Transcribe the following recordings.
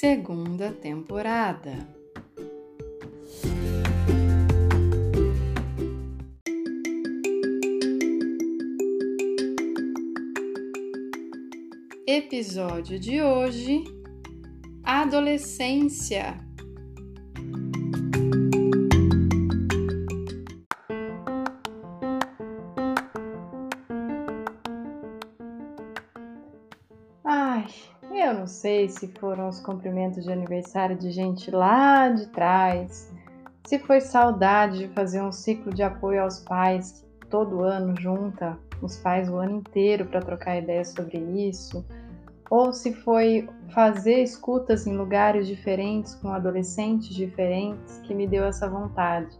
Segunda temporada. Episódio de hoje: Adolescência. Eu não sei se foram os cumprimentos de aniversário de gente lá de trás, se foi saudade de fazer um ciclo de apoio aos pais que todo ano junta os pais o ano inteiro para trocar ideias sobre isso, ou se foi fazer escutas em lugares diferentes com adolescentes diferentes que me deu essa vontade.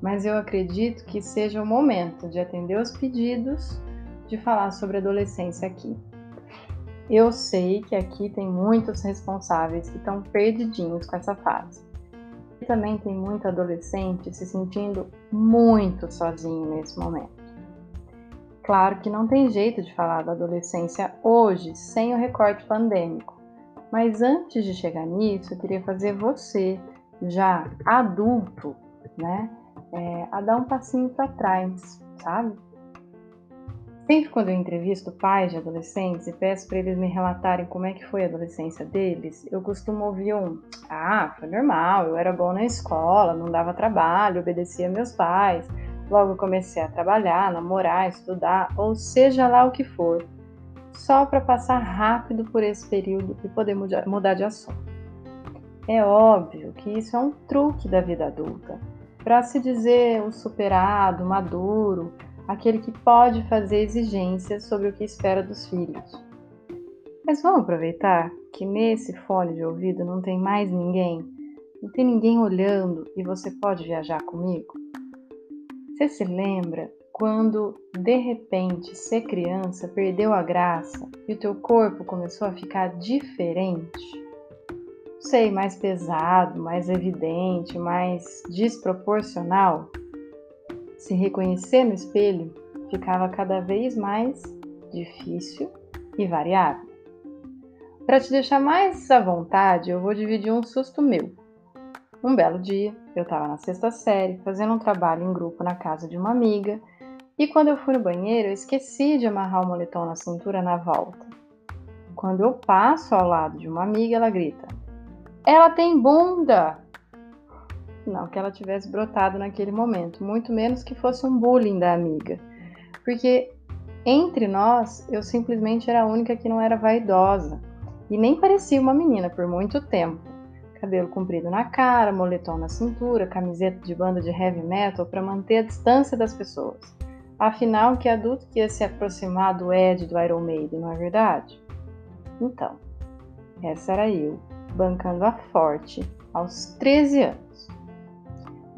Mas eu acredito que seja o momento de atender os pedidos de falar sobre adolescência aqui. Eu sei que aqui tem muitos responsáveis que estão perdidinhos com essa fase. E também tem muito adolescente se sentindo muito sozinho nesse momento. Claro que não tem jeito de falar da adolescência hoje sem o recorte pandêmico, mas antes de chegar nisso, eu queria fazer você, já adulto, né, é, a dar um passinho para trás, sabe? Sempre quando eu entrevisto pais de adolescentes e peço para eles me relatarem como é que foi a adolescência deles, eu costumo ouvir um: "Ah, foi normal, eu era bom na escola, não dava trabalho, obedecia meus pais, logo comecei a trabalhar, namorar, estudar, ou seja lá o que for, só para passar rápido por esse período e poder mudar de assunto". É óbvio que isso é um truque da vida adulta, para se dizer o superado, maduro, aquele que pode fazer exigências sobre o que espera dos filhos. Mas vamos aproveitar que nesse fone de ouvido não tem mais ninguém, não tem ninguém olhando e você pode viajar comigo? Você se lembra quando de repente ser criança perdeu a graça e o teu corpo começou a ficar diferente? Sei, mais pesado, mais evidente, mais desproporcional? Se reconhecer no espelho ficava cada vez mais difícil e variável. Para te deixar mais à vontade, eu vou dividir um susto meu. Um belo dia, eu estava na sexta série, fazendo um trabalho em grupo na casa de uma amiga, e quando eu fui no banheiro, eu esqueci de amarrar o moletom na cintura na volta. Quando eu passo ao lado de uma amiga, ela grita: Ela tem bunda! Não que ela tivesse brotado naquele momento, muito menos que fosse um bullying da amiga. Porque entre nós, eu simplesmente era a única que não era vaidosa e nem parecia uma menina por muito tempo. Cabelo comprido na cara, moletom na cintura, camiseta de banda de heavy metal para manter a distância das pessoas. Afinal, que adulto que ia se aproximar do Ed do Iron Maiden, não é verdade? Então, essa era eu, bancando a forte aos 13 anos.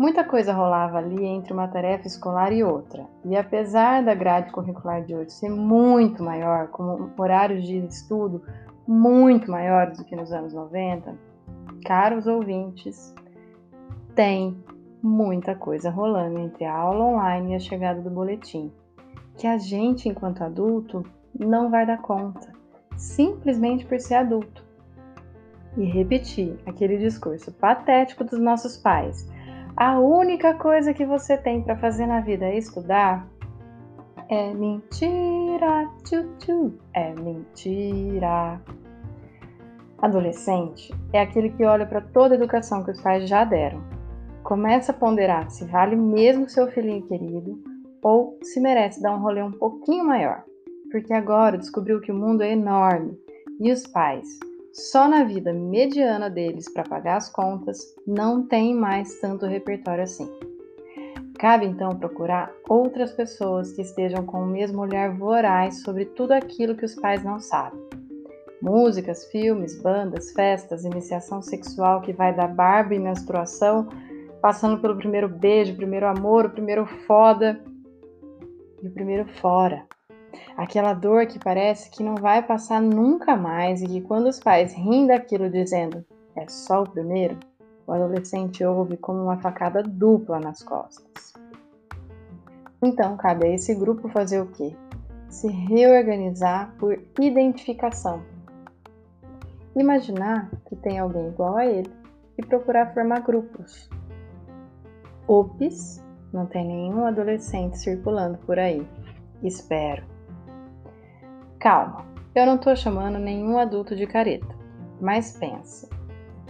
Muita coisa rolava ali entre uma tarefa escolar e outra, e apesar da grade curricular de hoje ser muito maior, com horários de estudo muito maiores do que nos anos 90, caros ouvintes, tem muita coisa rolando entre a aula online e a chegada do boletim, que a gente, enquanto adulto, não vai dar conta, simplesmente por ser adulto. E repetir aquele discurso patético dos nossos pais a única coisa que você tem para fazer na vida é estudar, é mentira, tchu, tchu, é mentira. Adolescente é aquele que olha para toda a educação que os pais já deram. Começa a ponderar se vale mesmo seu filhinho querido ou se merece dar um rolê um pouquinho maior, porque agora descobriu que o mundo é enorme e os pais, só na vida mediana deles para pagar as contas não tem mais tanto repertório assim. Cabe então procurar outras pessoas que estejam com o mesmo olhar voraz sobre tudo aquilo que os pais não sabem. Músicas, filmes, bandas, festas, iniciação sexual que vai da barba e menstruação, passando pelo primeiro beijo, primeiro amor, o primeiro foda e o primeiro fora. Aquela dor que parece que não vai passar nunca mais e que quando os pais riem daquilo dizendo é só o primeiro, o adolescente ouve como uma facada dupla nas costas. Então, cabe a esse grupo fazer o quê? Se reorganizar por identificação. Imaginar que tem alguém igual a ele e procurar formar grupos. Ops, não tem nenhum adolescente circulando por aí. Espero. Calma, eu não estou chamando nenhum adulto de careta, mas pense.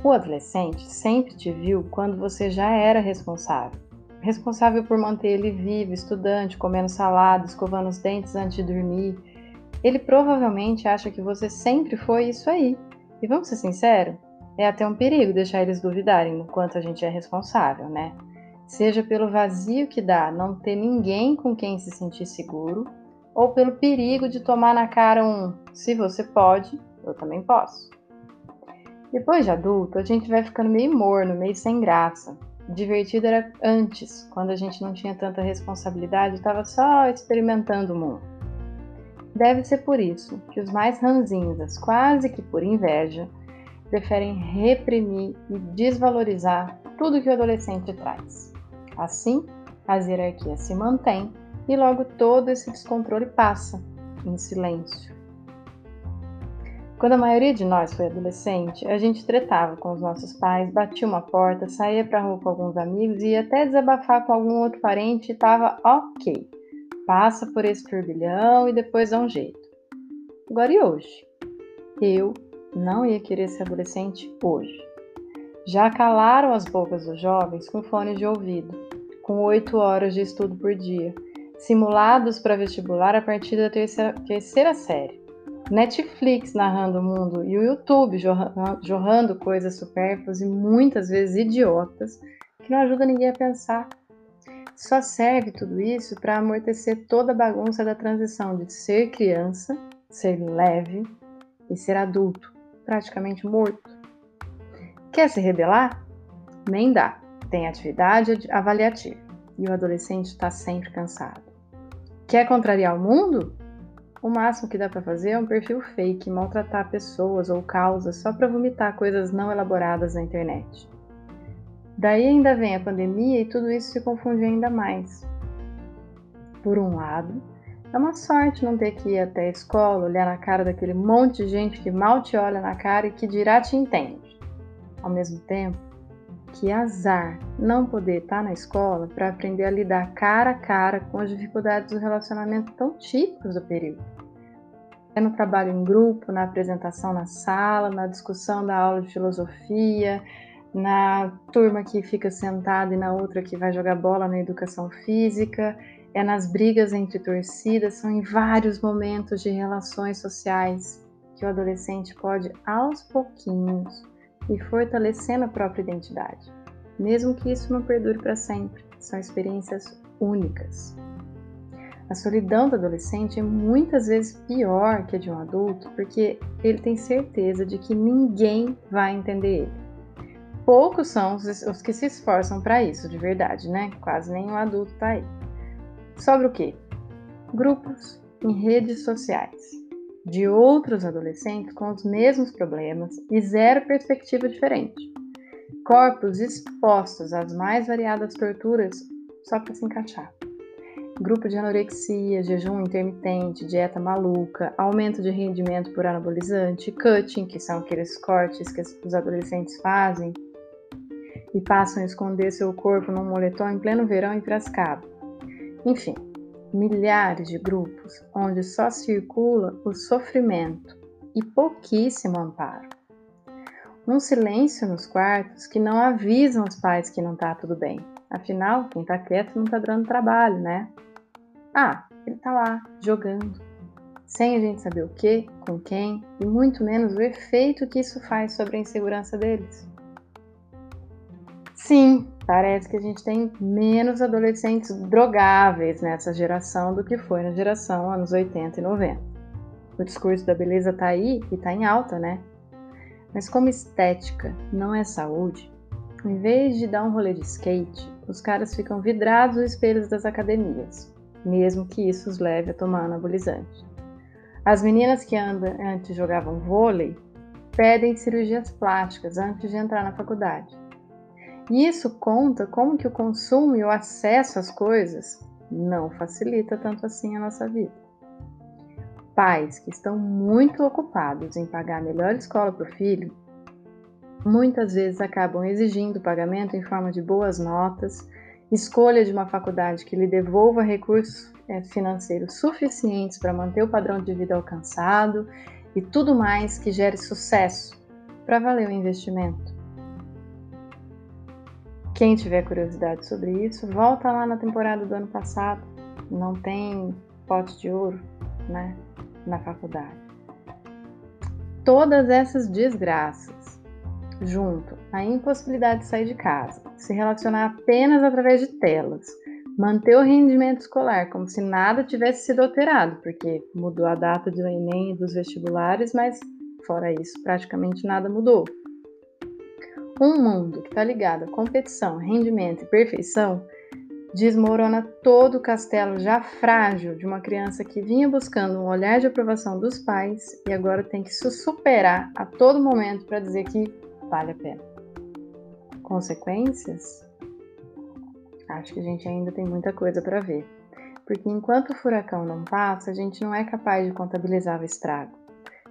O adolescente sempre te viu quando você já era responsável. Responsável por manter ele vivo, estudante, comendo salada, escovando os dentes antes de dormir. Ele provavelmente acha que você sempre foi isso aí. E vamos ser sinceros, é até um perigo deixar eles duvidarem do quanto a gente é responsável, né? Seja pelo vazio que dá não ter ninguém com quem se sentir seguro, ou pelo perigo de tomar na cara um se você pode, eu também posso. Depois de adulto, a gente vai ficando meio morno, meio sem graça. Divertido era antes, quando a gente não tinha tanta responsabilidade e estava só experimentando o mundo. Deve ser por isso que os mais ranzinhas, quase que por inveja, preferem reprimir e desvalorizar tudo que o adolescente traz. Assim, as hierarquias se mantêm e logo todo esse descontrole passa em silêncio. Quando a maioria de nós foi adolescente, a gente tretava com os nossos pais, batia uma porta, saía pra rua com alguns amigos e ia até desabafar com algum outro parente e tava ok. Passa por esse turbilhão e depois dá um jeito. Agora e hoje? Eu não ia querer ser adolescente hoje. Já calaram as bocas dos jovens com fones de ouvido, com oito horas de estudo por dia simulados para vestibular a partir da terceira, terceira série. Netflix narrando o mundo e o YouTube jorrando coisas supérfluas e muitas vezes idiotas que não ajuda ninguém a pensar. Só serve tudo isso para amortecer toda a bagunça da transição de ser criança, ser leve e ser adulto, praticamente morto. Quer se rebelar? Nem dá. Tem atividade avaliativa e o adolescente está sempre cansado. Quer contrariar o mundo? O máximo que dá para fazer é um perfil fake, maltratar pessoas ou causas só para vomitar coisas não elaboradas na internet. Daí ainda vem a pandemia e tudo isso se confunde ainda mais. Por um lado, é uma sorte não ter que ir até a escola, olhar na cara daquele monte de gente que mal te olha na cara e que dirá te entende. Ao mesmo tempo, que azar não poder estar na escola para aprender a lidar cara a cara com as dificuldades do relacionamento tão típicos do período. É no trabalho em grupo, na apresentação na sala, na discussão da aula de filosofia, na turma que fica sentada e na outra que vai jogar bola na educação física, é nas brigas entre torcidas, são em vários momentos de relações sociais que o adolescente pode, aos pouquinhos, e fortalecendo a própria identidade, mesmo que isso não perdure para sempre. São experiências únicas. A solidão do adolescente é muitas vezes pior que a de um adulto, porque ele tem certeza de que ninguém vai entender ele. Poucos são os que se esforçam para isso, de verdade, né? Quase nenhum adulto está aí. Sobre o quê? Grupos em redes sociais de outros adolescentes com os mesmos problemas e zero perspectiva diferente. Corpos expostos às mais variadas torturas só para se encaixar. Grupo de anorexia, jejum intermitente, dieta maluca, aumento de rendimento por anabolizante, cutting, que são aqueles cortes que os adolescentes fazem e passam a esconder seu corpo num moletom em pleno verão em Piracicaba. Enfim, milhares de grupos onde só circula o sofrimento e pouquíssimo amparo. Um silêncio nos quartos que não avisam os pais que não está tudo bem. Afinal, quem está quieto não está dando trabalho, né? Ah, ele está lá, jogando. Sem a gente saber o que, com quem e muito menos o efeito que isso faz sobre a insegurança deles. Sim, parece que a gente tem menos adolescentes drogáveis nessa geração do que foi na geração anos 80 e 90. O discurso da beleza tá aí e tá em alta, né? Mas como estética não é saúde, em vez de dar um rolê de skate, os caras ficam vidrados nos espelhos das academias, mesmo que isso os leve a tomar anabolizante. As meninas que antes jogavam vôlei pedem cirurgias plásticas antes de entrar na faculdade. Isso conta como que o consumo e o acesso às coisas não facilita tanto assim a nossa vida. Pais que estão muito ocupados em pagar a melhor escola para o filho, muitas vezes acabam exigindo pagamento em forma de boas notas, escolha de uma faculdade que lhe devolva recursos é, financeiros suficientes para manter o padrão de vida alcançado e tudo mais que gere sucesso para valer o investimento. Quem tiver curiosidade sobre isso, volta lá na temporada do ano passado. Não tem pote de ouro, né, na faculdade. Todas essas desgraças, junto à impossibilidade de sair de casa, se relacionar apenas através de telas, manter o rendimento escolar como se nada tivesse sido alterado, porque mudou a data do Enem e dos vestibulares, mas fora isso, praticamente nada mudou. Um mundo que está ligado a competição, rendimento e perfeição desmorona todo o castelo já frágil de uma criança que vinha buscando um olhar de aprovação dos pais e agora tem que se superar a todo momento para dizer que vale a pena. Consequências? Acho que a gente ainda tem muita coisa para ver. Porque enquanto o furacão não passa, a gente não é capaz de contabilizar o estrago.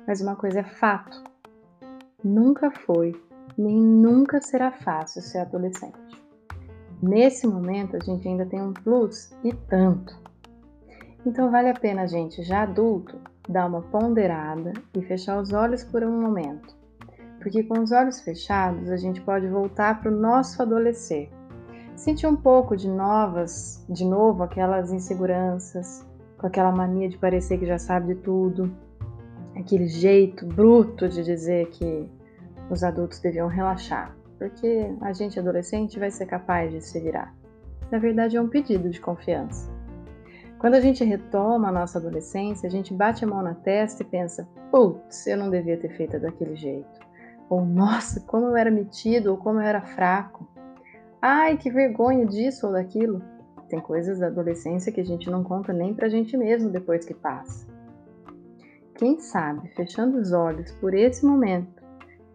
Mas uma coisa é fato: nunca foi, nem nunca será fácil ser adolescente. Nesse momento, a gente ainda tem um plus e tanto. Então, vale a pena a gente, já adulto, dar uma ponderada e fechar os olhos por um momento. Porque com os olhos fechados, a gente pode voltar para o nosso adolescer sentir um pouco de novas, de novo, aquelas inseguranças, com aquela mania de parecer que já sabe de tudo, aquele jeito bruto de dizer que os adultos deviam relaxar, porque a gente adolescente vai ser capaz de se virar. Na verdade, é um pedido de confiança. Quando a gente retoma a nossa adolescência, a gente bate a mão na testa e pensa: putz, eu não devia ter feito daquele jeito. Ou nossa, como eu era metido, ou como eu era fraco. Ai, que vergonha disso ou daquilo. Tem coisas da adolescência que a gente não conta nem pra gente mesmo depois que passa. Quem sabe, fechando os olhos por esse momento,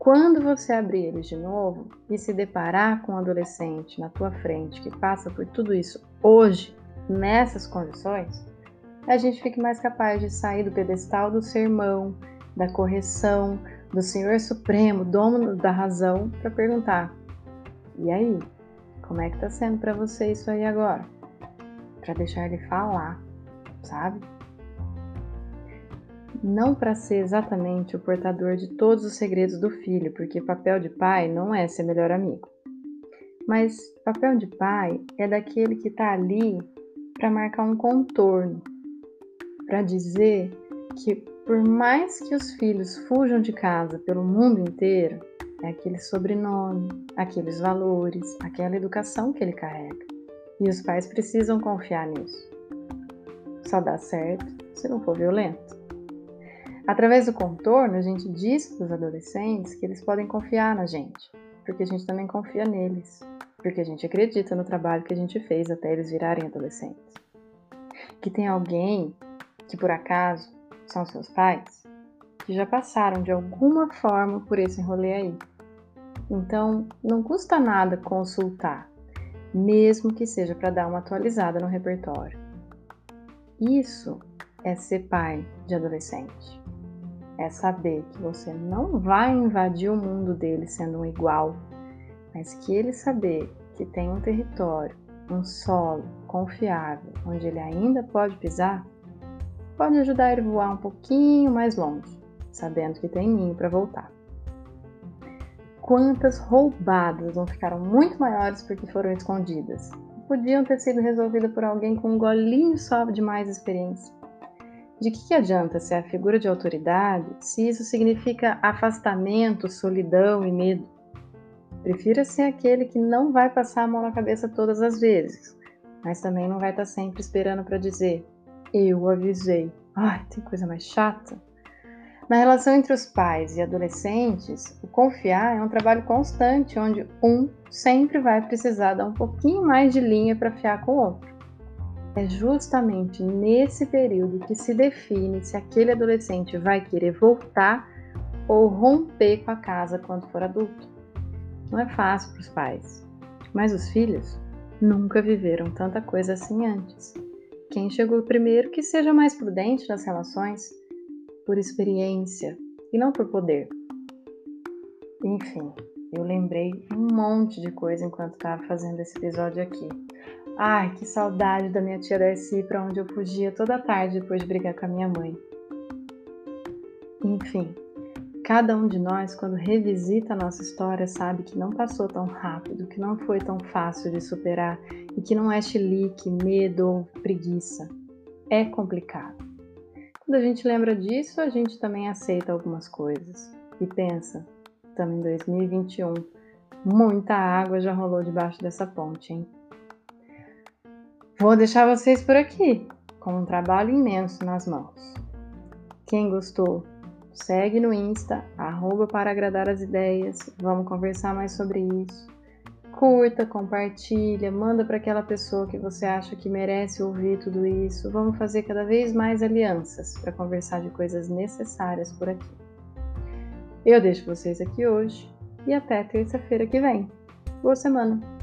quando você abrir eles de novo e se deparar com um adolescente na tua frente que passa por tudo isso hoje, nessas condições, a gente fique mais capaz de sair do pedestal do sermão, da correção, do Senhor Supremo, dono da razão, para perguntar: e aí? Como é que tá sendo para você isso aí agora? Para deixar ele falar, sabe? Não para ser exatamente o portador de todos os segredos do filho, porque papel de pai não é ser melhor amigo. Mas papel de pai é daquele que está ali para marcar um contorno, para dizer que por mais que os filhos fujam de casa pelo mundo inteiro, é aquele sobrenome, aqueles valores, aquela educação que ele carrega. E os pais precisam confiar nisso. Só dá certo se não for violento. Através do contorno, a gente diz para os adolescentes que eles podem confiar na gente, porque a gente também confia neles, porque a gente acredita no trabalho que a gente fez até eles virarem adolescentes. Que tem alguém que por acaso são seus pais que já passaram de alguma forma por esse rolê aí então, não custa nada consultar, mesmo que seja para dar uma atualizada no repertório. Isso é ser pai de adolescente. É saber que você não vai invadir o mundo dele sendo um igual, mas que ele saber que tem um território, um solo confiável, onde ele ainda pode pisar, pode ajudar ele a voar um pouquinho mais longe, sabendo que tem ninho para voltar quantas roubadas não ficaram muito maiores porque foram escondidas. Podiam ter sido resolvidas por alguém com um golinho só de mais experiência. De que, que adianta ser a figura de autoridade se isso significa afastamento, solidão e medo? Prefira ser aquele que não vai passar a mão na cabeça todas as vezes, mas também não vai estar sempre esperando para dizer: Eu avisei. Ai, tem coisa mais chata. Na relação entre os pais e adolescentes, o confiar é um trabalho constante onde um sempre vai precisar dar um pouquinho mais de linha para fiar com o outro. É justamente nesse período que se define se aquele adolescente vai querer voltar ou romper com a casa quando for adulto. Não é fácil para os pais, mas os filhos nunca viveram tanta coisa assim antes. Quem chegou primeiro que seja mais prudente nas relações por experiência e não por poder. Enfim, eu lembrei um monte de coisa enquanto estava fazendo esse episódio aqui. Ai, que saudade da minha tia Darcy para onde eu fugia toda tarde depois de brigar com a minha mãe. Enfim, cada um de nós, quando revisita a nossa história, sabe que não passou tão rápido, que não foi tão fácil de superar e que não é chilique, medo ou preguiça. É complicado. Quando a gente lembra disso, a gente também aceita algumas coisas e pensa, estamos em 2021, muita água já rolou debaixo dessa ponte, hein? Vou deixar vocês por aqui, com um trabalho imenso nas mãos. Quem gostou, segue no Insta, arroba para agradar as ideias, vamos conversar mais sobre isso curta, compartilha, manda para aquela pessoa que você acha que merece ouvir tudo isso. Vamos fazer cada vez mais alianças para conversar de coisas necessárias por aqui. Eu deixo vocês aqui hoje e até terça-feira que vem. Boa semana!